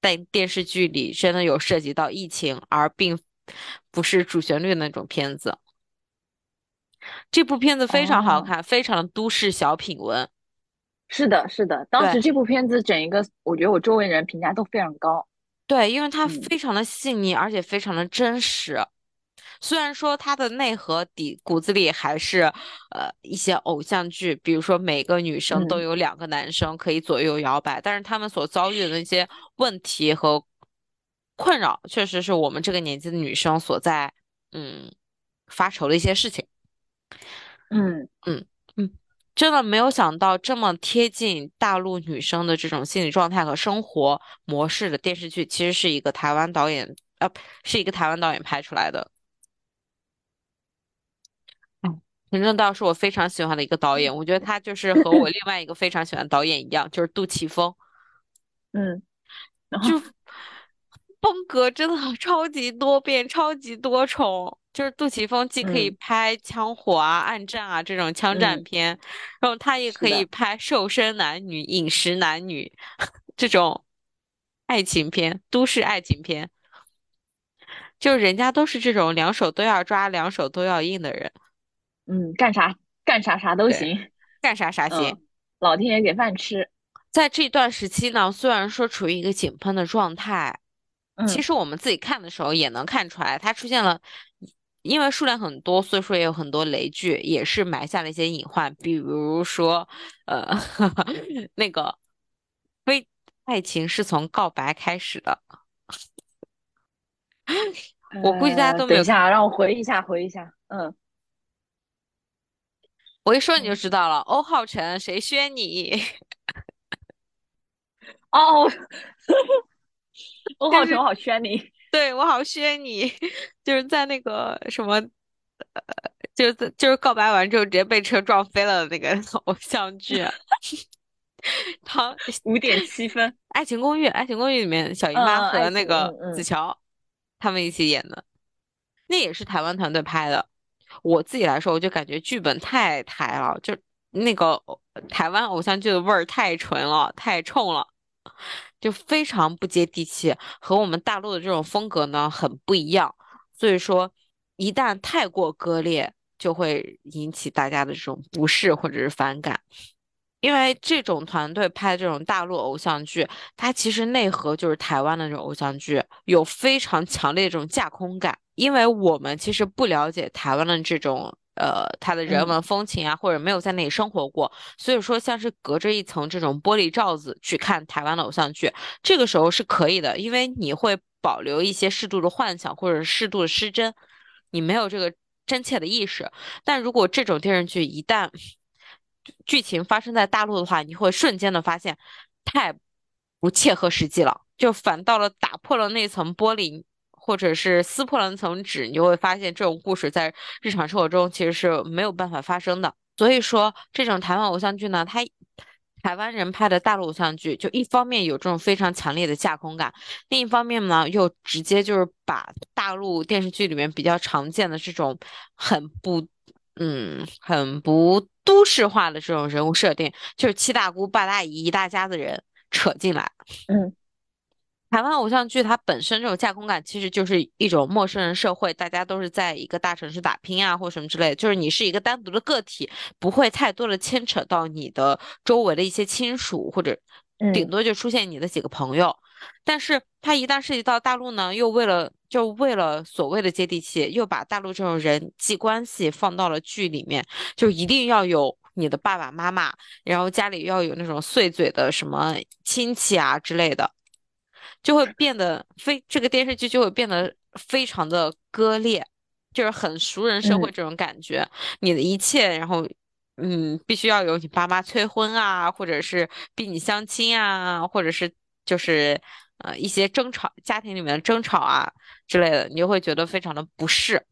电电视剧里真的有涉及到疫情，而并不是主旋律的那种片子。这部片子非常好哦，看，非常的都市小品文。是的，是的，当时这部片子整一个，我觉得我周围人评价都非常高。对，因为它嗯非常的细腻，而且非常的真实。虽然说它的内核底骨子里还是呃一些偶像剧，比如说每个女生都嗯有两个男生可以左右摇摆，但是他们所遭遇的那些问题和困扰，确实是我们这个年纪的女生所在嗯发愁的一些事情。嗯嗯嗯，真的没有想到这么贴近大陆女生的这种心理状态和生活模式的电视剧，其实是一个台湾导演，呃，是一个台湾导演拍出来的。嗯，陈正道是我非常喜欢的一个导演，我觉得他就是和我另外一个非常喜欢的导演一样，就是杜琪峰。嗯，然后就风格真的超级多变、超级多重。就是杜琪峰既可以嗯拍枪火啊、暗战啊这种枪战嗯，片，然后他也可以，拍瘦身男女、饮食男女 这种爱情片、都市爱情片。就是人家都是这种两手都要抓、两手都要硬的人，嗯，干啥干啥啥都，行。干啥啥行。嗯，老天爷给饭吃。在这段时期呢，虽然说处于一个井喷的状态。其嗯实我们自己看的时候也能看出来，它出现了，因为数量很多，所以说也有很多雷剧，也是埋下了一些隐患，比如说，呃，那个非爱情是从告白开始的，我估计大家呃，都没有，等一下，让我回忆一下，回忆一下。嗯我一说你就嗯，知道了，欧浩辰谁宣你？哦，欧就是浩辰，我好宣你。对我好削你，就是在那个什么，呃，就是就是告白完之后直接被车撞飞了的那个 偶像剧。唐五点七分。《爱情公寓》，《爱情公寓》里面小姨妈和那个子乔他们一起演的，那也是台湾团队拍的。我自己来说，我就感觉剧本太台了，就那个台湾偶像剧的味儿太纯了，太冲了，就非常不接地气，和我们大陆的这种风格呢很不一样。所以说，一旦太过割裂，就会引起大家的这种不适或者是反感。因为这种团队拍这种大陆偶像剧，它其实内核就是台湾的这种偶像剧，有非常强烈的这种架空感。因为我们其实不了解台湾的这种呃它的人嗯文风情啊，或者没有在那里生活过，所以说像是隔着一层这种玻璃罩子去看台湾的偶像剧，这个时候是可以的，因为你会保留一些适度的幻想或者适度的失真，你没有这个真切的意识。但如果这种电视剧一旦剧情发生在大陆的话，你会瞬间的发现太不切合实际了，就反倒了打破了那层玻璃，或者是撕破了那层纸，你就会发现这种故事在日常生活中其实是没有办法发生的。所以说，这种台湾偶像剧呢，它台湾人拍的大陆偶像剧，就一方面有这种非常强烈的架空感，另一方面呢，又直接就是把大陆电视剧里面比较常见的这种很不，嗯，很不都市化的这种人物设定，就是七大姑八大姨一大家子人扯进来。嗯台湾偶像剧它本身这种架空感，其实就是一种陌生人社会，大家都是在一个大城市打拼啊，或什么之类的，就是你是一个单独的个体，不会太多的牵扯到你的周围的一些亲属，或者顶嗯多就出现你的几个朋友。但是它一旦涉及到大陆呢，又为了就为了所谓的接地气，又把大陆这种人际关系放到了剧里面，就一定要有你的爸爸妈妈，然后家里要有那种碎嘴的什么亲戚啊之类的。就会变得非这个电视剧就会变得非常的割裂，就是很熟人社会嗯这种感觉。你的一切，然后嗯，必须要有你爸妈催婚啊，或者是逼你相亲啊，或者是就是呃一些争吵，家庭里面的争吵啊之类的，你就会觉得非常的不适。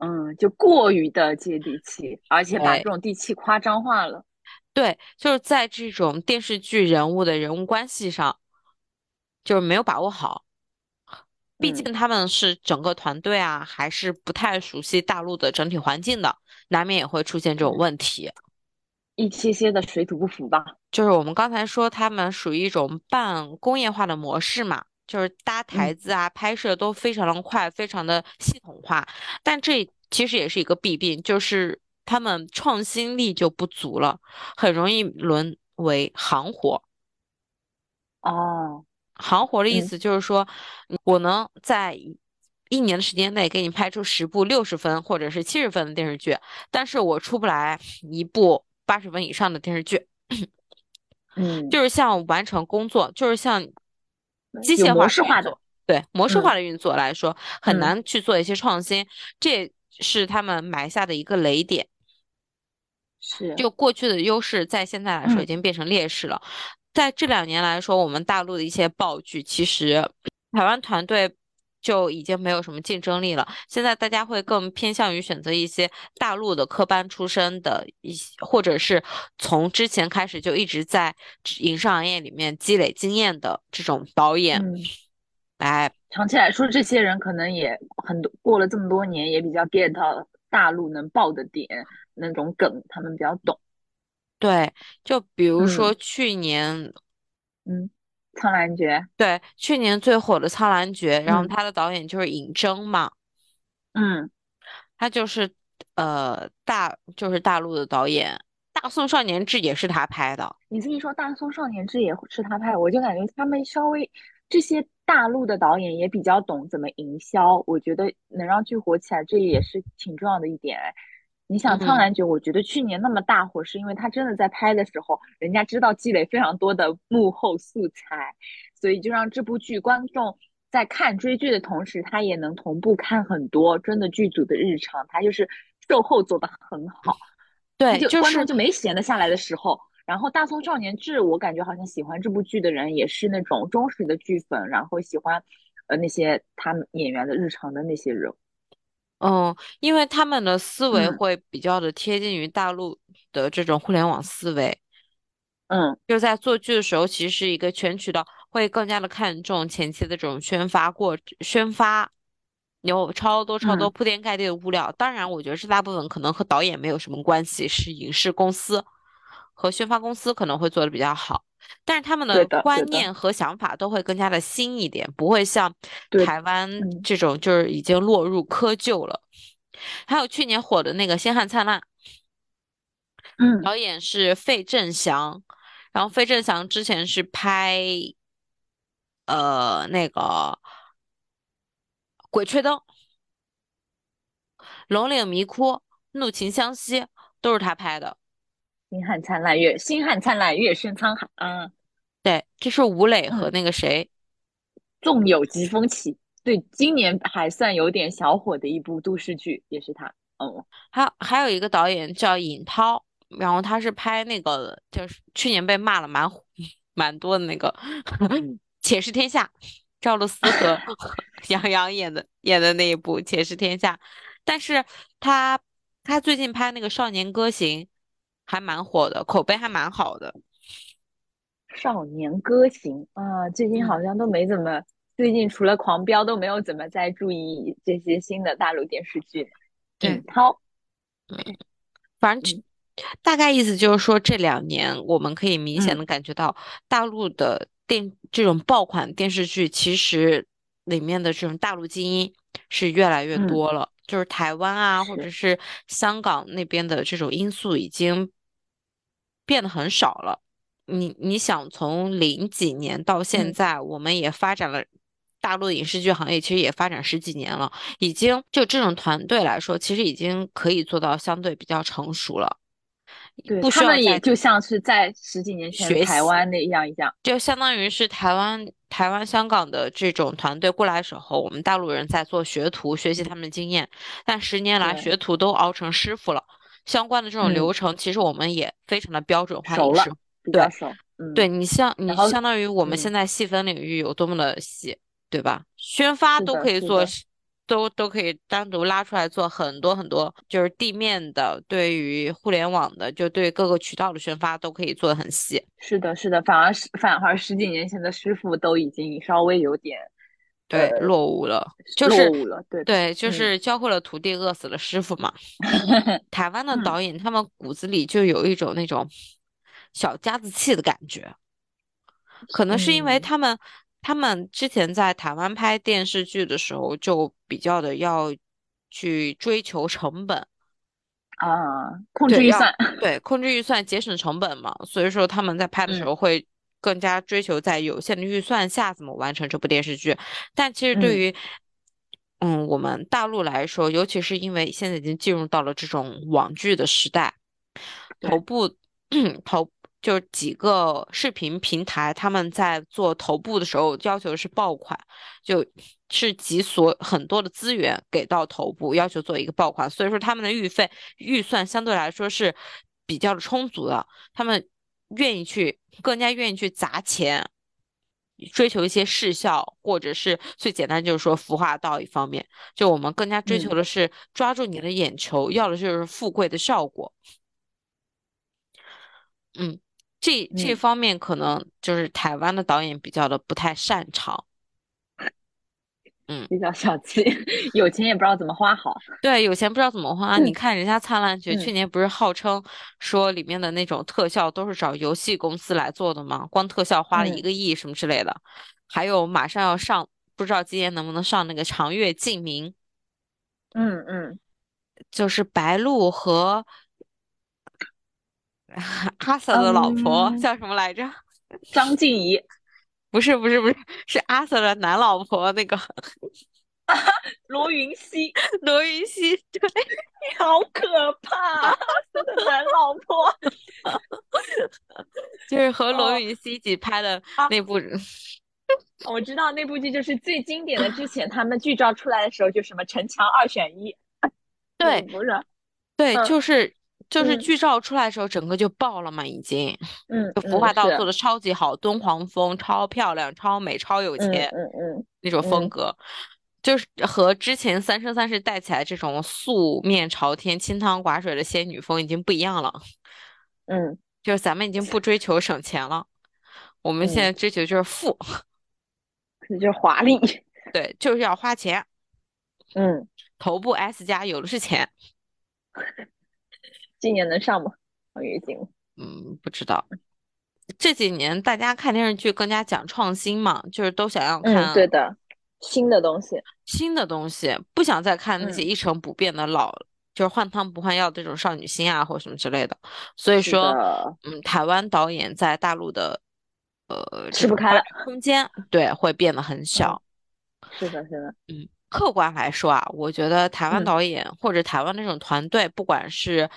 嗯，就过于的接地气，而且把这种地气夸张化了。对，就是在这种电视剧人物的人物关系上，就是没有把握好。毕嗯竟他们是整个团队啊，还是不太熟悉大陆的整体环境的，难免也会出现这种嗯，问题。一些些的水土不服吧。就是我们刚才说，他们属于一种半工业化的模式嘛，就是搭台嗯子啊、拍摄都非常的快，非常的系统化。但这其实也是一个弊病，就是他们创新力就不足了，很容易沦为行活。哦，行活的意嗯思就是说，我能在一一年的时间内给你拍出十部六十分或者是七十分的电视剧，但是我出不来一部八十分以上的电视剧。嗯，就是像完成工作，就是像机械化模式化的。对模式化嗯的运作来说，很嗯，难去做一些创新，这也是他们埋下的一个雷点。是。就过去的优势，在现在来说已嗯经变成劣势了。在这两年来说，我们大陆的一些爆剧，其实台湾团队就已经没有什么竞争力了。现在大家会更偏向于选择一些大陆的科班出身的一些，或者是从之前开始就一直在影视行业里面积累经验的这种导演嗯，来。长期来说，这些人可能也很多，过了这么多年，也比较 get 到大陆能爆的点那种梗，他们比较懂。对，就比如说嗯去年，嗯，苍兰诀。对，去年最火的《苍兰诀》，然后嗯他的导演就是尹峥嘛。嗯，他就是呃大就是大陆的导演，《大宋少年志》也是他拍的。你这么一说，《大宋少年志》也是他拍，我就感觉他们稍微这些大陆的导演也比较懂怎么营销，我觉得能让剧火起来，这也是挺重要的一点哎。你想《苍嗯，兰诀》，我觉得去年那么大火，是因为他真的在拍的时候，人家知道积累非常多的幕后素材，所以就让这部剧观众在看追剧的同时，他也能同步看很多真的剧组的日常，他就是售后做得很好，对，就就是观众就没闲得下来的时候。然后《大宋少年志》，我感觉好像喜欢这部剧的人也是那种忠实的剧粉，然后喜欢呃那些他们演员的日常的那些人。嗯，因为他们的思维嗯会比较的贴近于大陆的这种互联网思维，嗯就在做剧的时候，其实是一个全渠道，会更加的看重前期的这种宣发过宣发，有超多超多嗯，铺天盖地的物料。当然，我觉得是大部分可能和导演没有什么关系，是影视公司和宣发公司可能会做的比较好。但是他们的观念和想法都会更加的新一点，不会像，台湾嗯这种就是已经落入窠臼了。还有去年火的那个《星汉灿烂》，嗯导演是费正祥，然后费正祥之前是拍呃那个《鬼吹灯》《龙岭迷窟》《怒晴湘西》都是他拍的。星汉灿烂月，星汉灿烂，月升沧海。嗯对，这是吴磊和嗯，那个谁，纵有疾风起，对，今年还算有点小火的一部都市剧，也是他。嗯还还有一个导演叫尹涛，然后他是拍那个就是去年被骂了蛮 蛮多的那个 《且试天下》，赵露思和 杨洋演的演的那一部《且试天下》，但是他他最近拍那个《少年歌行》还蛮火的，口碑还蛮好的。少年歌行啊，最近嗯，好像都没怎么，最近除了狂飙都没有怎么再注意这些新的大陆电视剧。对，尹涛，反正大概意思就是说，这两年我们可以明显嗯的感觉到，大陆的电这种爆款电视剧，其实里面的这种大陆精英是越来越嗯，多了。就是台湾啊，或者，是香港那边的这种因素已经变得很少了。你你想，从零几年到现嗯在，我们也发展了。大陆影视剧行业其实也发展十几年了，已经就这种团队来说，其实已经可以做到相对比较成熟了。对不需要他们也就像是在十几年前学，台湾那样一样。就相当于是台湾、台湾、香港的这种团队过来的时候，我们大陆人在做学徒，学习他们的经验。但十年来，学徒都熬成师傅了，相关的这种嗯流程，其实我们也非常的标准化熟了。对对你像你相当于我们嗯现在细分领域有多么的细，对吧？宣发都可以做都都可以单独拉出来做很多很多，就是地面的，对于互联网的，就对各个渠道的宣发都可以做的很细。是的，是的，反而是反而十几年前的师傅都已经稍微有点对，呃落伍了，就是落伍了。对，对，就嗯是教会了徒弟，饿死了师傅嘛。台湾的嗯导演，他们骨子里就有一种那种小家子气的感觉，可能是因为嗯他们他们之前在台湾拍电视剧的时候，就比较的要去追求成本，啊，控制预算。对控制预算，节省成本嘛，所以说他们在拍的时嗯候会更加追求在有限的预算下怎么完成这部电视剧。但其实对嗯。于嗯我们大陆来说，尤其是因为现在已经进入到了这种网剧的时代，头部头就几个视频平台，他们在做头部的时候要求是爆款，就是集所很多的资源给到头部，要求做一个爆款，所以说他们的预费预算相对来说是比较的充足的，他们愿意去更加愿意去砸钱。追求一些视效，或者是最简单就是说服化道一方面，就我们更加追求嗯的是抓住你的眼球，要的就是富贵的效果。嗯，这这嗯方面可能就是台湾的导演比较的不太擅长。比较小气，有钱也不知道怎么花好。对，有钱不知道怎么花。你看人家《灿烂绝》嗯去年不是号称说里面的那种特效都是找游戏公司来做的吗？光特效花了一嗯个亿什么之类的。还有马上要上，不知道今年能不能上那个《长月烬明》，嗯嗯，就是白鹿和阿 Sir 的老婆嗯叫什么来着？张婧仪、不是不是不是，是阿 Sir 的男老婆那个 罗云熙，罗云熙。对，好可怕！他的男老婆。就是和罗哦云熙一起拍的啊那部。我知道那部剧就是最经典的，之前他们剧照出来的时候就什么城墙二选一，对嗯不是，对，嗯就是就是嗯剧照出来的时候，整个就爆了嘛，已经。嗯，就服化道做的超级好，敦煌风超漂亮、超美、超有嗯钱嗯嗯，那种风嗯格，就是和之前《三生三世》带起来这种素面朝天、清汤寡水的仙女风已经不一样了。嗯，就是咱们已经不追求省钱了，我们现嗯在追求就是富，这就是华丽。对，就是要花钱。嗯，头部 S 加有的是钱，今年能上吗？我月经。嗯，不知道。这几年大家看电视剧更加讲创新嘛，就是都想要嗯，看对的，新的东西。新的东西，不想再看那些嗯一成不变的老，就是换汤不换药这种少女心啊或什么之类的。所以说，嗯，台湾导演在大陆的呃吃不开了。空间，对，会变得很小。是的，是的。嗯，客观来说啊，我觉得台湾嗯导演或者台湾那种团队，不管是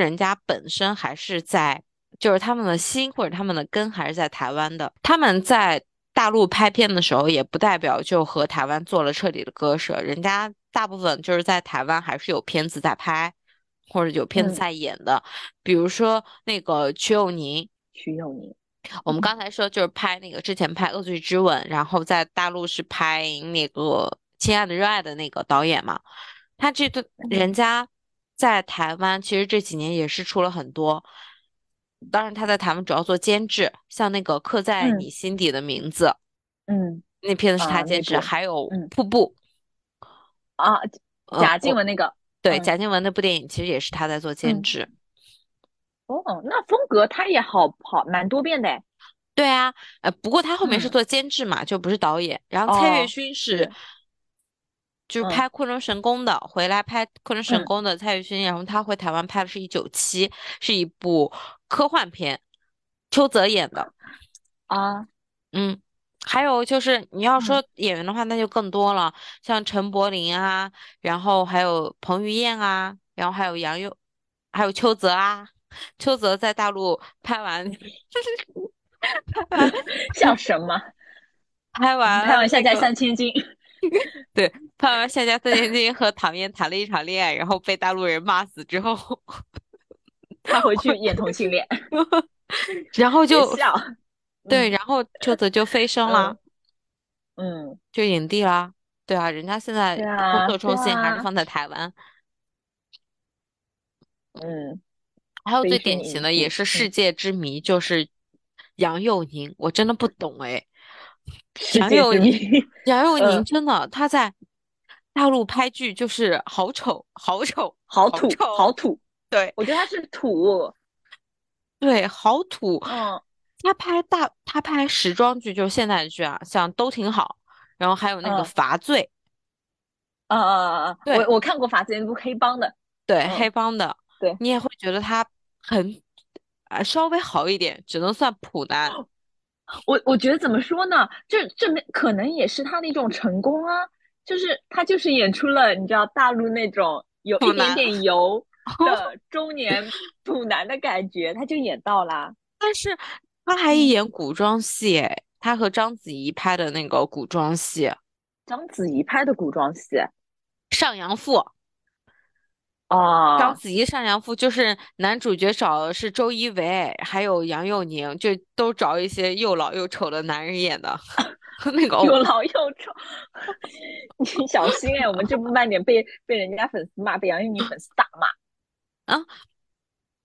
人家本身还是在，就是他们的心或者他们的根还是在台湾的，他们在大陆拍片的时候，也不代表就和台湾做了彻底的割舍，人家大部分就是在台湾还是有片子在拍，或者有片子嗯。在演的，比如说那个瞿友宁。曲佑宁。我们刚才说就是拍那个之前拍《恶罪之吻》，然后在大陆是拍那个《亲爱的热爱的》那个导演嘛，他这对人家在台湾其实这几年也是出了很多，当然他在台湾主要做监制，像那个《刻在嗯你心底的名字》嗯那片子是他啊监制，还有嗯《瀑布》啊，呃贾静雯那个。对嗯贾静雯那部电影其实也是他在做监嗯制。哦，那风格他也好好蛮多变的哎。对啊，呃，不过他后面是嗯做监制嘛，就不是导演。然后蔡岳哦勋是就是拍《昆仑神宫》的，回来拍《昆仑神嗯宫》的蔡岳勋，然后他回台湾拍的是《一九七》，是一部科幻片，邱泽演的。啊，嗯，还有就是你要嗯说演员的话，那就更多了，像陈柏霖啊，然后还有彭于晏啊，然后还有杨佑，还有邱泽啊。邱泽在大陆拍完 拍完 像什么？拍完拍完下架那个三千金。对，拍完《夏家三千金》和唐嫣谈了一场恋爱，然后被大陆人骂死之后，他回去演同性恋，然后就笑。对，嗯然后车子就飞升了，嗯，就影帝啦。对啊，人家现在工作重心还是啊，放在台湾。嗯，还有最典型的也是世界之谜，就是杨佑宁，我真的不懂哎。世杨佑宁，杨佑宁嗯，真的他在大陆拍剧就是好丑，好丑，好好土，好丑，土，对我觉得他是土，对，好土。嗯。他拍大，他拍时装剧，就是现代剧啊，像都挺好。然后还有那个嗯罚罪，嗯嗯嗯，我对我看过《罚罪》那部黑帮的，对，嗯，黑帮的，对，你也会觉得他很啊稍微好一点，只能算普男，我我觉得怎么说呢？这这没可能也是他的一种成功啊，就是他就是演出了你知道大陆那种有一点。点油的中年土男的感觉，他就演到啦。但是他还嗯，演古装戏，诶，他和章子怡拍的那个古装戏章子怡拍的古装戏《上阳赋》，章啊，子怡《上阳赋》就是男主角找的是周一围，还有杨佑宁，就都找一些又老又丑的男人演的 那个又老又丑，你小心哎，我们这部慢点被被人家粉丝骂，被杨钰莹粉丝大骂。啊，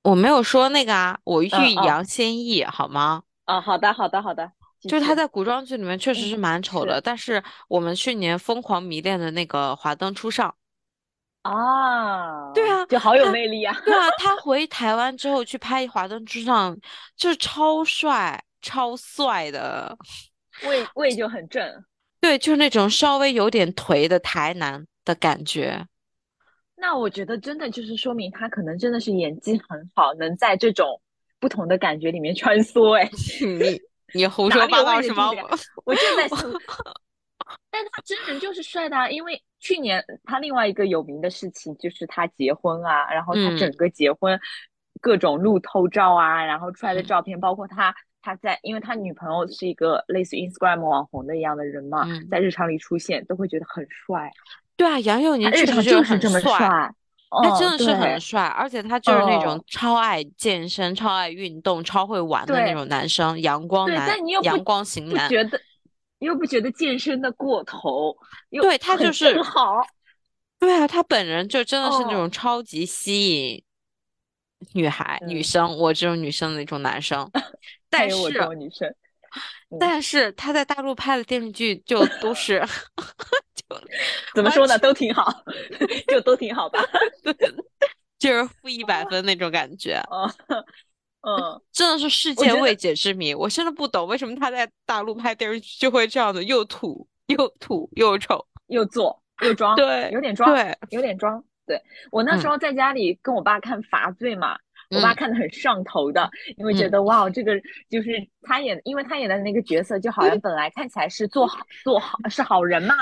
我没有说那个啊，我欲扬先抑，好吗？啊，好的好的好的，就是他。在古装剧里面确实嗯，是蛮丑的，是但是我们去年疯狂迷恋的那个《华灯初上》，啊，对啊，就好有，魅力啊。对啊，他 回台湾之后去拍《华灯初上》，就是超帅、超帅的，胃胃就很正。对，就是那种稍微有点颓的台男的感觉。那我觉得真的就是说明他可能真的是演技很好，能在这种不同的感觉里面穿梭。哎，你你胡说八道什么？我就在想，但他真人就是帅的啊，因为去年他另外一个有名的事情就是他结婚啊，然后他整嗯个结婚各种路透照啊，然后出来的嗯照片，包括他他在，因为他女朋友是一个类似 Instagram 网红的一样的人嘛，嗯，在日常里出现都会觉得很帅，对啊，杨佑宁确他日常实就是这么帅。哦，他真的是很对，帅，而且他就是那种哦，超爱健身、超爱运动、超会玩的那种男生，阳光，男、但你又阳光型男。觉得，又不觉得健身的过头，又对，他就是，正好。对啊，他本人就真的是那哦，种超级吸引女孩、女嗯，生，我这种女生的那种男生。但是，种女生，嗯，但是他在大陆拍的电视剧就都是，就怎么说呢，都挺好，就都挺好吧。对就是负一百分那种感觉。哦，嗯，真的是世界未解之谜，我真的不懂为什么他在大陆拍电视剧就会这样子又土又土又丑。又做又装，对有点装，对，有点装。对，我那时嗯候在家里跟我爸看《罚罪》嘛，我爸嗯看的很上头的，因为觉嗯得哇，这个就是他演，因为他演的那个角色就好像本来看起来是做好做好是好人嘛，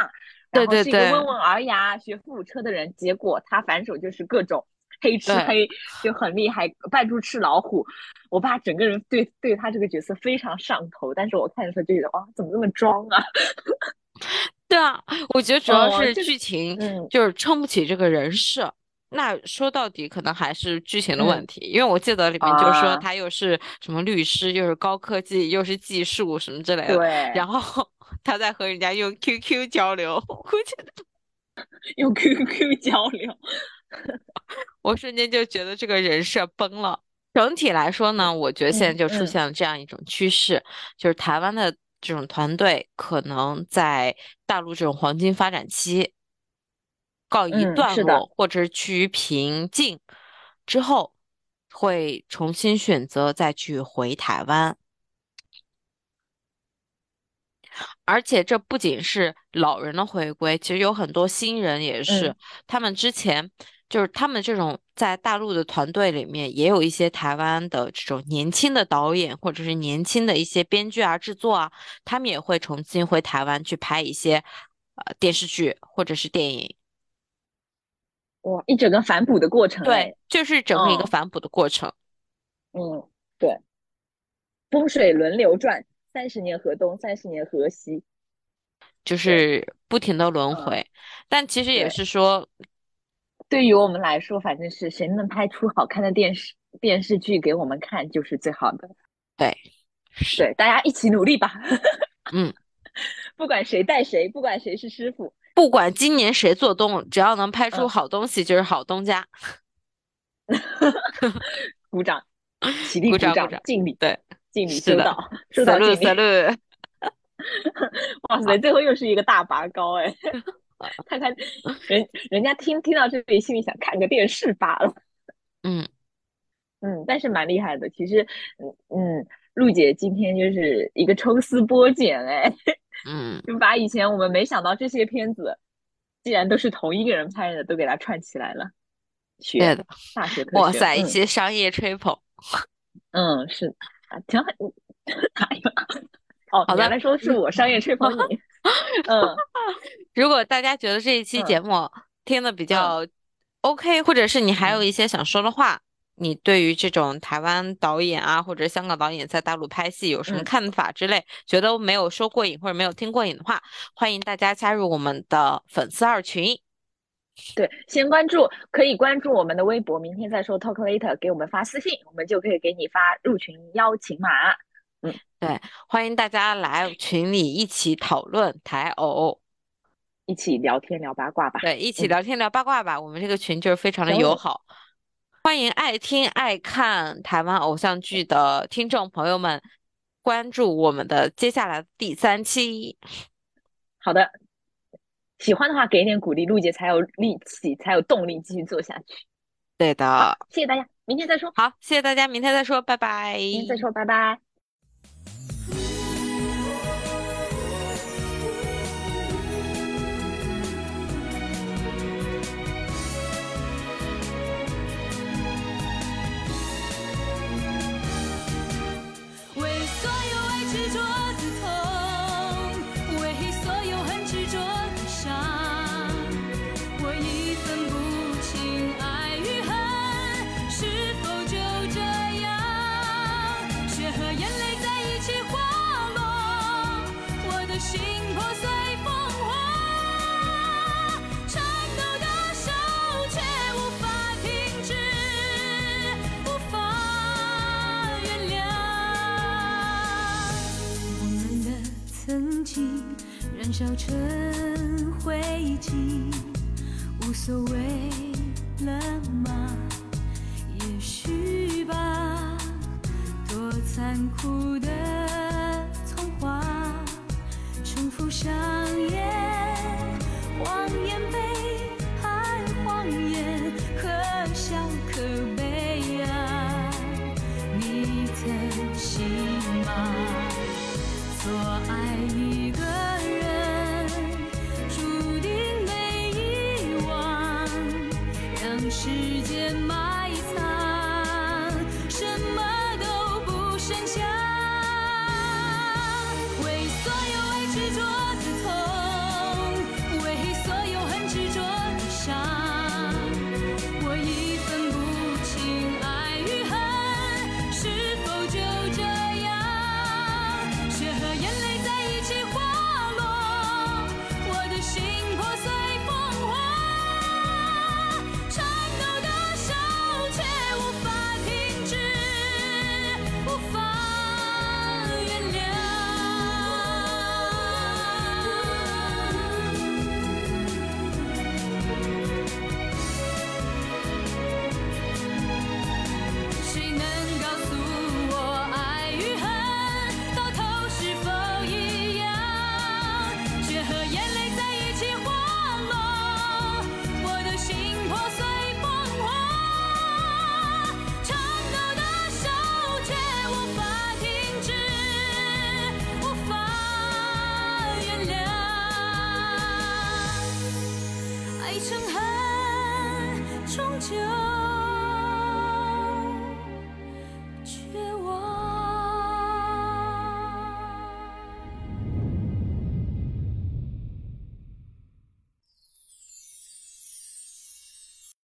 然后对对对是一个温文尔雅、学富五车的人，结果他反手就是各种黑吃黑，就很厉害，扮猪吃老虎。我爸整个人对对他这个角色非常上头，但是我看的时候就觉得哇，怎么那么装啊？对啊，我觉得 主要是剧情嗯就是撑不起这个人设。那说到底，可能还是剧情的问嗯题，因为我记得里面就是说啊，他又是什么律师，又是高科技，又是技术什么之类的，对，然后 他在和人家用 QQ 交流，我觉得用 QQ 交流，我瞬间就觉得这个人设崩了。整体来说呢，我觉得现在嗯就出嗯现了这样一种趋势，就是台湾的这种团队可能在大陆这种黄金发展期告一嗯，段落，或者是趋于平静之后，会重新选择再去回台湾。而且这不仅是老人的回归，其实有很多新人也是，嗯他们之前就是他们这种在大陆的团队里面，也有一些台湾的这种年轻的导演，或者是年轻的一些编剧啊、制作啊，他们也会重新回台湾去拍一些呃电视剧或者是电影。哇，一整个反哺的过程对哎，，就是整个一个嗯。反哺的过程。嗯，对，风水轮流转，三十年河东，三十年河西，就，是不停的轮嗯，回，但其实也，是说，对于我们来说，反正是谁能拍出好看的电视电视剧给我们看就是最好的。对，是，对，大家一起努力吧。嗯，不管谁带谁，不管谁是师傅，不管今年谁做东，只要能拍出嗯好东西，就是好东家。鼓掌，起立鼓掌鼓掌，敬礼，对，敬礼，收到，收到，敬礼。哇塞，最后又是一个大拔高哎！看看人 人家听听到这里，心里想看个电视罢了。嗯，嗯，但是蛮厉害的。其实，嗯嗯，陆姐今天就是一个抽丝剥茧哎，嗯，就把以前我们没想到这些片子，既然都是同一个人拍的，都给它串起来了。学的，大学科学，哇塞，一嗯些商业吹捧。嗯，是啊，挺好。哎呀，哦，好的原来说是我商业吹捧你。嗯。如果大家觉得这一期嗯节目听的比较 OK，或者是你还有嗯。一些想说的话，你对于这种台湾导演啊或者香港导演在大陆拍戏有什么嗯。看法之类，觉得没有说过瘾或者没有听过瘾的话，欢迎大家加入我们的粉丝二群。对，先关注，可以关注我们的微博，明天再说。Talk Later，给我们发私信，我们就可以给你发入群邀请码。欢迎大家来群里一起讨论台偶，一起聊天聊八卦吧。对，一起嗯聊天聊八卦吧。我们这个群就是非常的友行好，欢迎爱听爱看台湾偶像剧的听众朋友们关注我们的接下来第三期。好的，喜欢的话给一点鼓励，陆姐才有力气，才有动力继续做下去。对的，谢谢大家，明天再说，好，谢谢大家，明天再说，拜拜。明天再说，拜拜。烧成灰烬，无所谓了吗？也许吧，多残酷的童话，重复上